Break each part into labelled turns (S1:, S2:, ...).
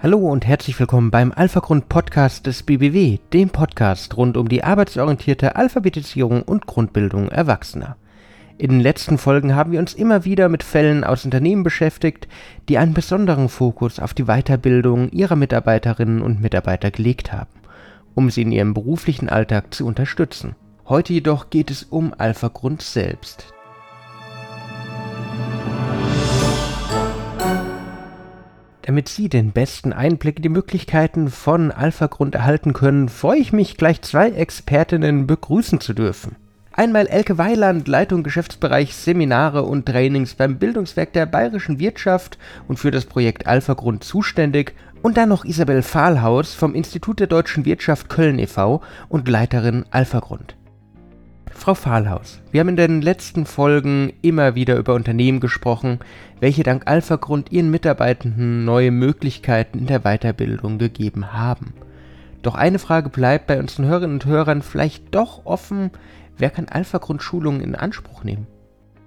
S1: Hallo und herzlich willkommen beim Alpha-Grund Podcast des BBW, dem Podcast rund um die arbeitsorientierte Alphabetisierung und Grundbildung Erwachsener. In den letzten Folgen haben wir uns immer wieder mit Fällen aus Unternehmen beschäftigt, die einen besonderen Fokus auf die Weiterbildung ihrer Mitarbeiterinnen und Mitarbeiter gelegt haben, um sie in ihrem beruflichen Alltag zu unterstützen. Heute jedoch geht es um Alpha-Grund selbst, Damit Sie den besten Einblick in die Möglichkeiten von Alpha-Grund erhalten können, freue ich mich, gleich zwei Expertinnen begrüßen zu dürfen. Einmal Elke Weiland, Leitung Geschäftsbereich Seminare und Trainings beim Bildungswerk der Bayerischen Wirtschaft und für das Projekt Alpha-Grund zuständig. Und dann noch Isabel Fahlhaus vom Institut der Deutschen Wirtschaft Köln e.V. und Leiterin Alpha-Grund. Frau Fahlhaus, wir haben in den letzten Folgen immer wieder über Unternehmen gesprochen, welche dank Alpha-Grund ihren Mitarbeitenden neue Möglichkeiten in der Weiterbildung gegeben haben. Doch eine Frage bleibt bei unseren Hörerinnen und Hörern vielleicht doch offen, wer kann Alpha-Grund-Schulungen in Anspruch nehmen?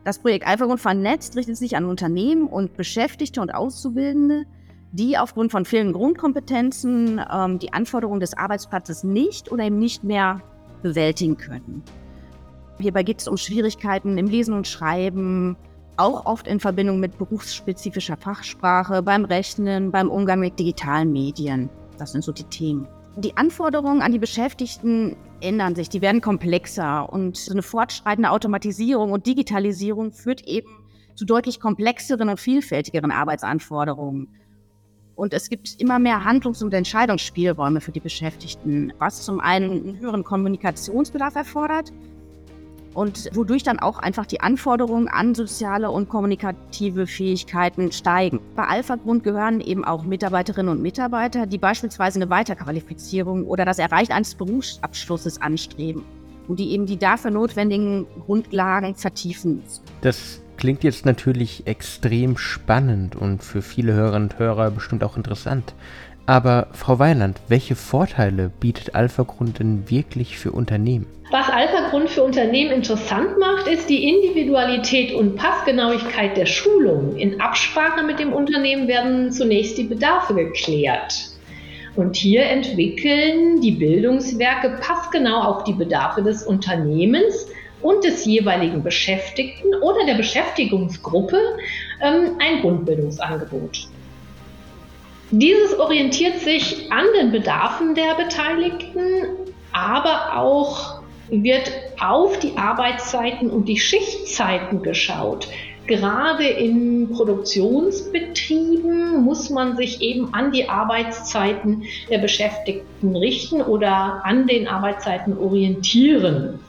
S2: Das Projekt Alpha-Grund vernetzt richtet sich an Unternehmen und Beschäftigte und Auszubildende, die aufgrund von fehlenden Grundkompetenzen ähm, die Anforderungen des Arbeitsplatzes nicht oder eben nicht mehr bewältigen können. Hierbei geht es um Schwierigkeiten im Lesen und Schreiben, auch oft in Verbindung mit berufsspezifischer Fachsprache, beim Rechnen, beim Umgang mit digitalen Medien. Das sind so die Themen. Die Anforderungen an die Beschäftigten ändern sich, die werden komplexer und eine fortschreitende Automatisierung und Digitalisierung führt eben zu deutlich komplexeren und vielfältigeren Arbeitsanforderungen. Und es gibt immer mehr Handlungs- und Entscheidungsspielräume für die Beschäftigten, was zum einen einen höheren Kommunikationsbedarf erfordert, und wodurch dann auch einfach die Anforderungen an soziale und kommunikative Fähigkeiten steigen. Bei Alpha Grund gehören eben auch Mitarbeiterinnen und Mitarbeiter, die beispielsweise eine Weiterqualifizierung oder das Erreichen eines Berufsabschlusses anstreben und die eben die dafür notwendigen Grundlagen vertiefen.
S1: Das klingt jetzt natürlich extrem spannend und für viele Hörerinnen und Hörer bestimmt auch interessant. Aber Frau Weiland, welche Vorteile bietet Alpha Grund denn wirklich für Unternehmen?
S3: Was Alpha Grund für Unternehmen interessant macht, ist die Individualität und Passgenauigkeit der Schulung. In Absprache mit dem Unternehmen werden zunächst die Bedarfe geklärt. Und hier entwickeln die Bildungswerke passgenau auf die Bedarfe des Unternehmens und des jeweiligen Beschäftigten oder der Beschäftigungsgruppe ähm, ein Grundbildungsangebot. Dieses orientiert sich an den Bedarfen der Beteiligten, aber auch wird auf die Arbeitszeiten und die Schichtzeiten geschaut. Gerade in Produktionsbetrieben muss man sich eben an die Arbeitszeiten der Beschäftigten richten oder an den Arbeitszeiten orientieren.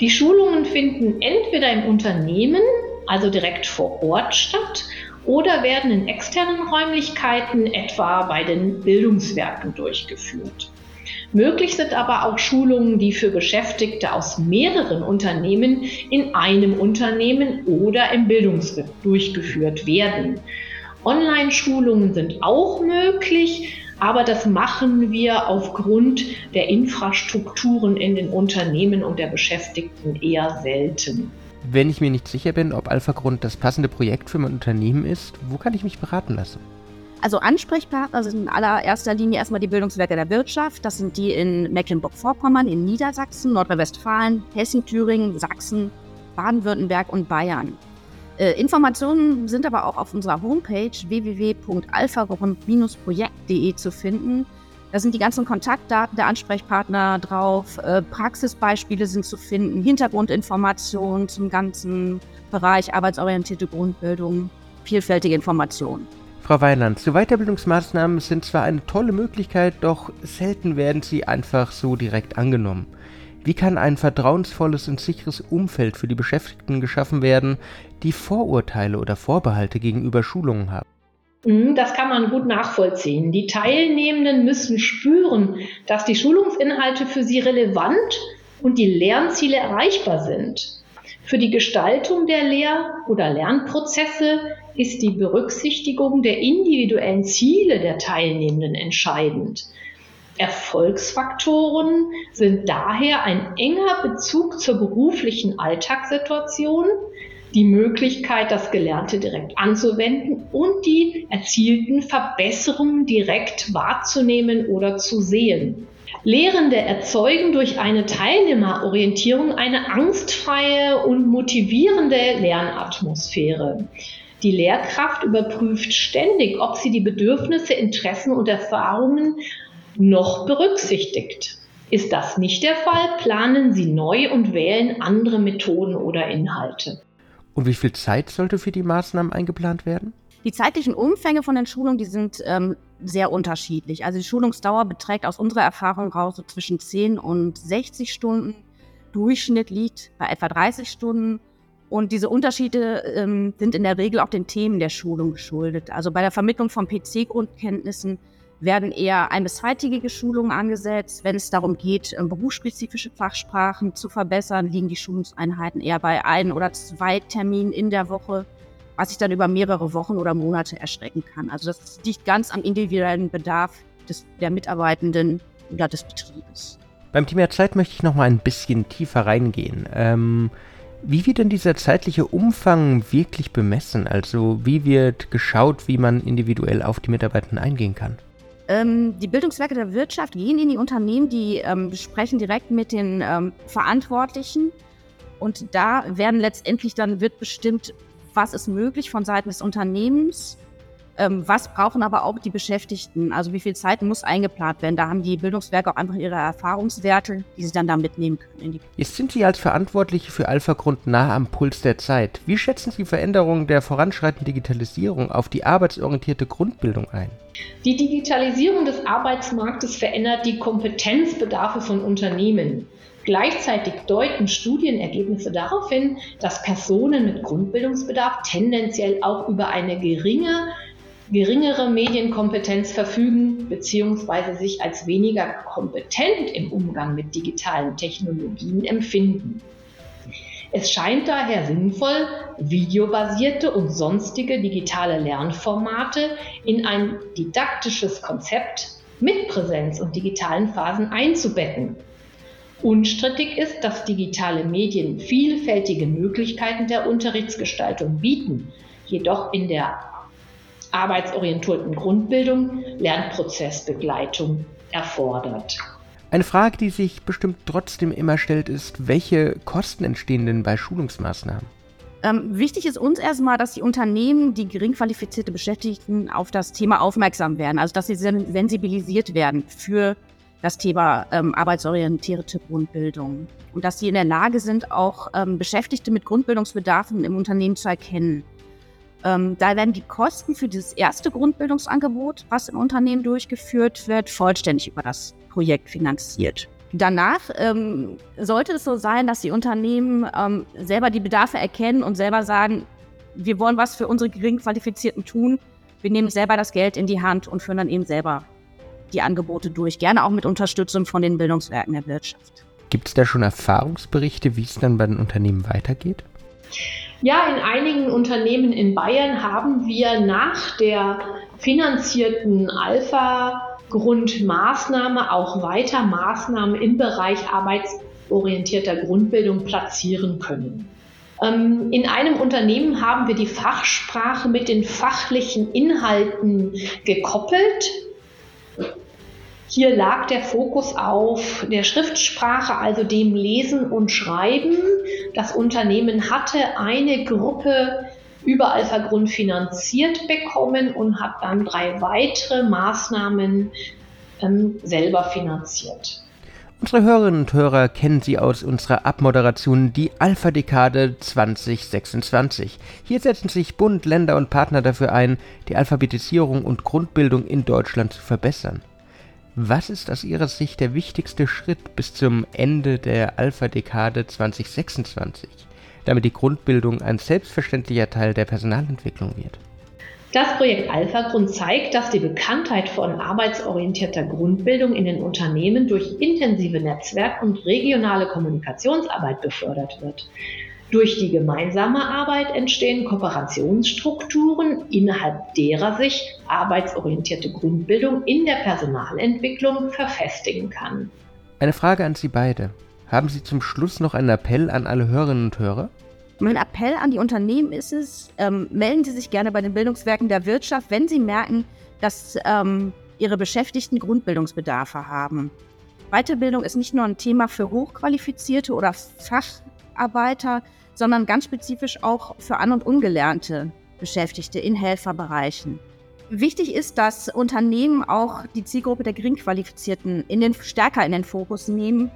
S3: Die Schulungen finden entweder im Unternehmen, also direkt vor Ort statt, oder werden in externen Räumlichkeiten, etwa bei den Bildungswerken, durchgeführt. Möglich sind aber auch Schulungen, die für Beschäftigte aus mehreren Unternehmen in einem Unternehmen oder im Bildungswerk durchgeführt werden. Online-Schulungen sind auch möglich, aber das machen wir aufgrund der Infrastrukturen in den Unternehmen und der Beschäftigten eher selten.
S1: Wenn ich mir nicht sicher bin, ob Alpha-Grund das passende Projekt für mein Unternehmen ist, wo kann ich mich beraten lassen?
S2: Also Ansprechpartner sind in allererster Linie erstmal die Bildungswerke der Wirtschaft. Das sind die in Mecklenburg-Vorpommern, in Niedersachsen, Nordrhein-Westfalen, Hessen, Thüringen, Sachsen, Baden-Württemberg und Bayern. Äh, Informationen sind aber auch auf unserer Homepage www.alphagrund-projekt.de zu finden. Da sind die ganzen Kontaktdaten der Ansprechpartner drauf, äh, Praxisbeispiele sind zu finden, Hintergrundinformationen zum ganzen Bereich arbeitsorientierte Grundbildung, vielfältige Informationen.
S1: Frau Weiland, so Weiterbildungsmaßnahmen sind zwar eine tolle Möglichkeit, doch selten werden sie einfach so direkt angenommen. Wie kann ein vertrauensvolles und sicheres Umfeld für die Beschäftigten geschaffen werden, die Vorurteile oder Vorbehalte gegenüber Schulungen haben?
S3: Mhm, das kann man gut nachvollziehen. Die Teilnehmenden müssen spüren, dass die Schulungsinhalte für sie relevant und die Lernziele erreichbar sind. Für die Gestaltung der Lehr- oder Lernprozesse ist die Berücksichtigung der individuellen Ziele der Teilnehmenden entscheidend. Erfolgsfaktoren sind daher ein enger Bezug zur beruflichen Alltagssituation, die Möglichkeit, das Gelernte direkt anzuwenden und die erzielten Verbesserungen direkt wahrzunehmen oder zu sehen. Lehrende erzeugen durch eine Teilnehmerorientierung eine angstfreie und motivierende Lernatmosphäre. Die Lehrkraft überprüft ständig, ob sie die Bedürfnisse, Interessen und Erfahrungen noch berücksichtigt. Ist das nicht der Fall, planen Sie neu und wählen andere Methoden oder Inhalte.
S1: Und wie viel Zeit sollte für die Maßnahmen eingeplant werden?
S2: Die zeitlichen Umfänge von den Schulungen, die sind ähm, sehr unterschiedlich. Also die Schulungsdauer beträgt aus unserer Erfahrung raus so zwischen 10 und 60 Stunden. Durchschnitt liegt bei etwa 30 Stunden. Und diese Unterschiede ähm, sind in der Regel auch den Themen der Schulung geschuldet. Also bei der Vermittlung von PC-Grundkenntnissen werden eher ein- bis zweitägige Schulungen angesetzt. Wenn es darum geht, ähm, berufsspezifische Fachsprachen zu verbessern, liegen die Schulungseinheiten eher bei ein oder zwei Terminen in der Woche, was sich dann über mehrere Wochen oder Monate erstrecken kann. Also das liegt ganz am individuellen Bedarf des, der Mitarbeitenden oder des Betriebes.
S1: Beim Thema Zeit möchte ich noch mal ein bisschen tiefer reingehen. Ähm, wie wird denn dieser zeitliche Umfang wirklich bemessen? Also wie wird geschaut, wie man individuell auf die Mitarbeitenden eingehen kann?
S2: Ähm, die Bildungswerke der Wirtschaft gehen in die Unternehmen, die ähm, sprechen direkt mit den ähm, Verantwortlichen. Und da werden letztendlich dann wird bestimmt, was ist möglich von Seiten des Unternehmens, ähm, was brauchen aber auch die Beschäftigten, also wie viel Zeit muss eingeplant werden. Da haben die Bildungswerke auch einfach ihre Erfahrungswerte, die sie dann da mitnehmen können.
S1: Jetzt sind Sie als Verantwortliche für Alpha Grund nah am Puls der Zeit. Wie schätzen Sie Veränderungen der voranschreitenden Digitalisierung auf die arbeitsorientierte Grundbildung ein?
S3: Die Digitalisierung des Arbeitsmarktes verändert die Kompetenzbedarfe von Unternehmen. Gleichzeitig deuten Studienergebnisse darauf hin, dass Personen mit Grundbildungsbedarf tendenziell auch über eine geringe geringere Medienkompetenz verfügen bzw. sich als weniger kompetent im Umgang mit digitalen Technologien empfinden. Es scheint daher sinnvoll, videobasierte und sonstige digitale Lernformate in ein didaktisches Konzept mit Präsenz und digitalen Phasen einzubetten. Unstrittig ist, dass digitale Medien vielfältige Möglichkeiten der Unterrichtsgestaltung bieten, jedoch in der arbeitsorientierten Grundbildung Lernprozessbegleitung erfordert.
S1: Eine Frage, die sich bestimmt trotzdem immer stellt, ist, welche Kosten entstehen denn bei Schulungsmaßnahmen?
S2: Ähm, wichtig ist uns erstmal, dass die Unternehmen, die gering qualifizierte Beschäftigten auf das Thema aufmerksam werden, also dass sie sensibilisiert werden für das Thema ähm, arbeitsorientierte Grundbildung und dass sie in der Lage sind, auch ähm, Beschäftigte mit Grundbildungsbedarfen im Unternehmen zu erkennen. Ähm, da werden die Kosten für dieses erste Grundbildungsangebot, was im Unternehmen durchgeführt wird, vollständig über das Projekt finanziert. Danach ähm, sollte es so sein, dass die Unternehmen ähm, selber die Bedarfe erkennen und selber sagen, wir wollen was für unsere gering Qualifizierten tun. Wir nehmen selber das Geld in die Hand und führen dann eben selber die Angebote durch, gerne auch mit Unterstützung von den Bildungswerken der Wirtschaft.
S1: Gibt es da schon Erfahrungsberichte, wie es dann bei den Unternehmen weitergeht?
S3: Ja, in einigen Unternehmen in Bayern haben wir nach der finanzierten Alpha-Grundmaßnahme auch weiter Maßnahmen im Bereich arbeitsorientierter Grundbildung platzieren können. Ähm, in einem Unternehmen haben wir die Fachsprache mit den fachlichen Inhalten gekoppelt hier lag der Fokus auf der Schriftsprache, also dem Lesen und Schreiben. Das Unternehmen hatte eine Gruppe über Alpha Grund finanziert bekommen und hat dann drei weitere Maßnahmen ähm, selber finanziert.
S1: Unsere Hörerinnen und Hörer kennen Sie aus unserer Abmoderation die Alpha-Dekade 2026. Hier setzen sich Bund, Länder und Partner dafür ein, die Alphabetisierung und Grundbildung in Deutschland zu verbessern. Was ist aus Ihrer Sicht der wichtigste Schritt bis zum Ende der Alpha-Dekade 2026, damit die Grundbildung ein selbstverständlicher Teil der Personalentwicklung wird?
S3: Das Projekt Alpha-Grund zeigt, dass die Bekanntheit von arbeitsorientierter Grundbildung in den Unternehmen durch intensive Netzwerk- und regionale Kommunikationsarbeit befördert wird. Durch die gemeinsame Arbeit entstehen Kooperationsstrukturen, innerhalb derer sich arbeitsorientierte Grundbildung in der Personalentwicklung verfestigen kann.
S1: Eine Frage an Sie beide. Haben Sie zum Schluss noch einen Appell an alle Hörerinnen und Hörer?
S2: Mein Appell an die Unternehmen ist es, ähm, melden Sie sich gerne bei den Bildungswerken der Wirtschaft, wenn Sie merken, dass ähm, Ihre Beschäftigten Grundbildungsbedarfe haben. Weiterbildung ist nicht nur ein Thema für Hochqualifizierte oder Facharbeiter, sondern ganz spezifisch auch für An- und Ungelernte Beschäftigte in Helferbereichen. Wichtig ist, dass Unternehmen auch die Zielgruppe der Geringqualifizierten in den, stärker in den Fokus nehmen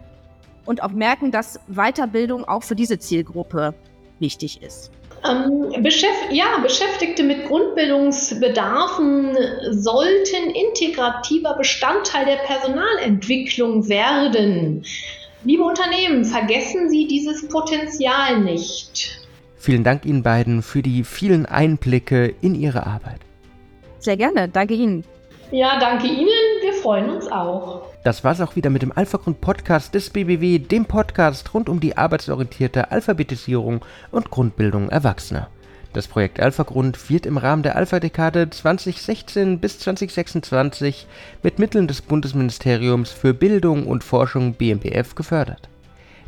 S2: und auch merken, dass Weiterbildung auch für diese Zielgruppe wichtig ist.
S3: Ähm, Beschäft ja, Beschäftigte mit Grundbildungsbedarfen sollten integrativer Bestandteil der Personalentwicklung werden. Liebe Unternehmen, vergessen Sie dieses Potenzial nicht.
S1: Vielen Dank Ihnen beiden für die vielen Einblicke in Ihre Arbeit.
S2: Sehr gerne, danke Ihnen.
S3: Ja, danke Ihnen, wir freuen uns auch.
S1: Das war's auch wieder mit dem Alpha-Grund Podcast des BBW, dem Podcast rund um die arbeitsorientierte Alphabetisierung und Grundbildung Erwachsener. Das Projekt Alpha-Grund wird im Rahmen der Alpha-Dekade 2016 bis 2026 mit Mitteln des Bundesministeriums für Bildung und Forschung BMBF gefördert.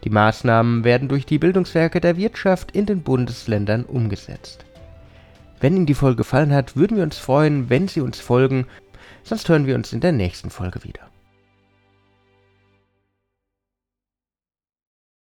S1: Die Maßnahmen werden durch die Bildungswerke der Wirtschaft in den Bundesländern umgesetzt. Wenn Ihnen die Folge gefallen hat, würden wir uns freuen, wenn Sie uns folgen, sonst hören wir uns in der nächsten Folge wieder.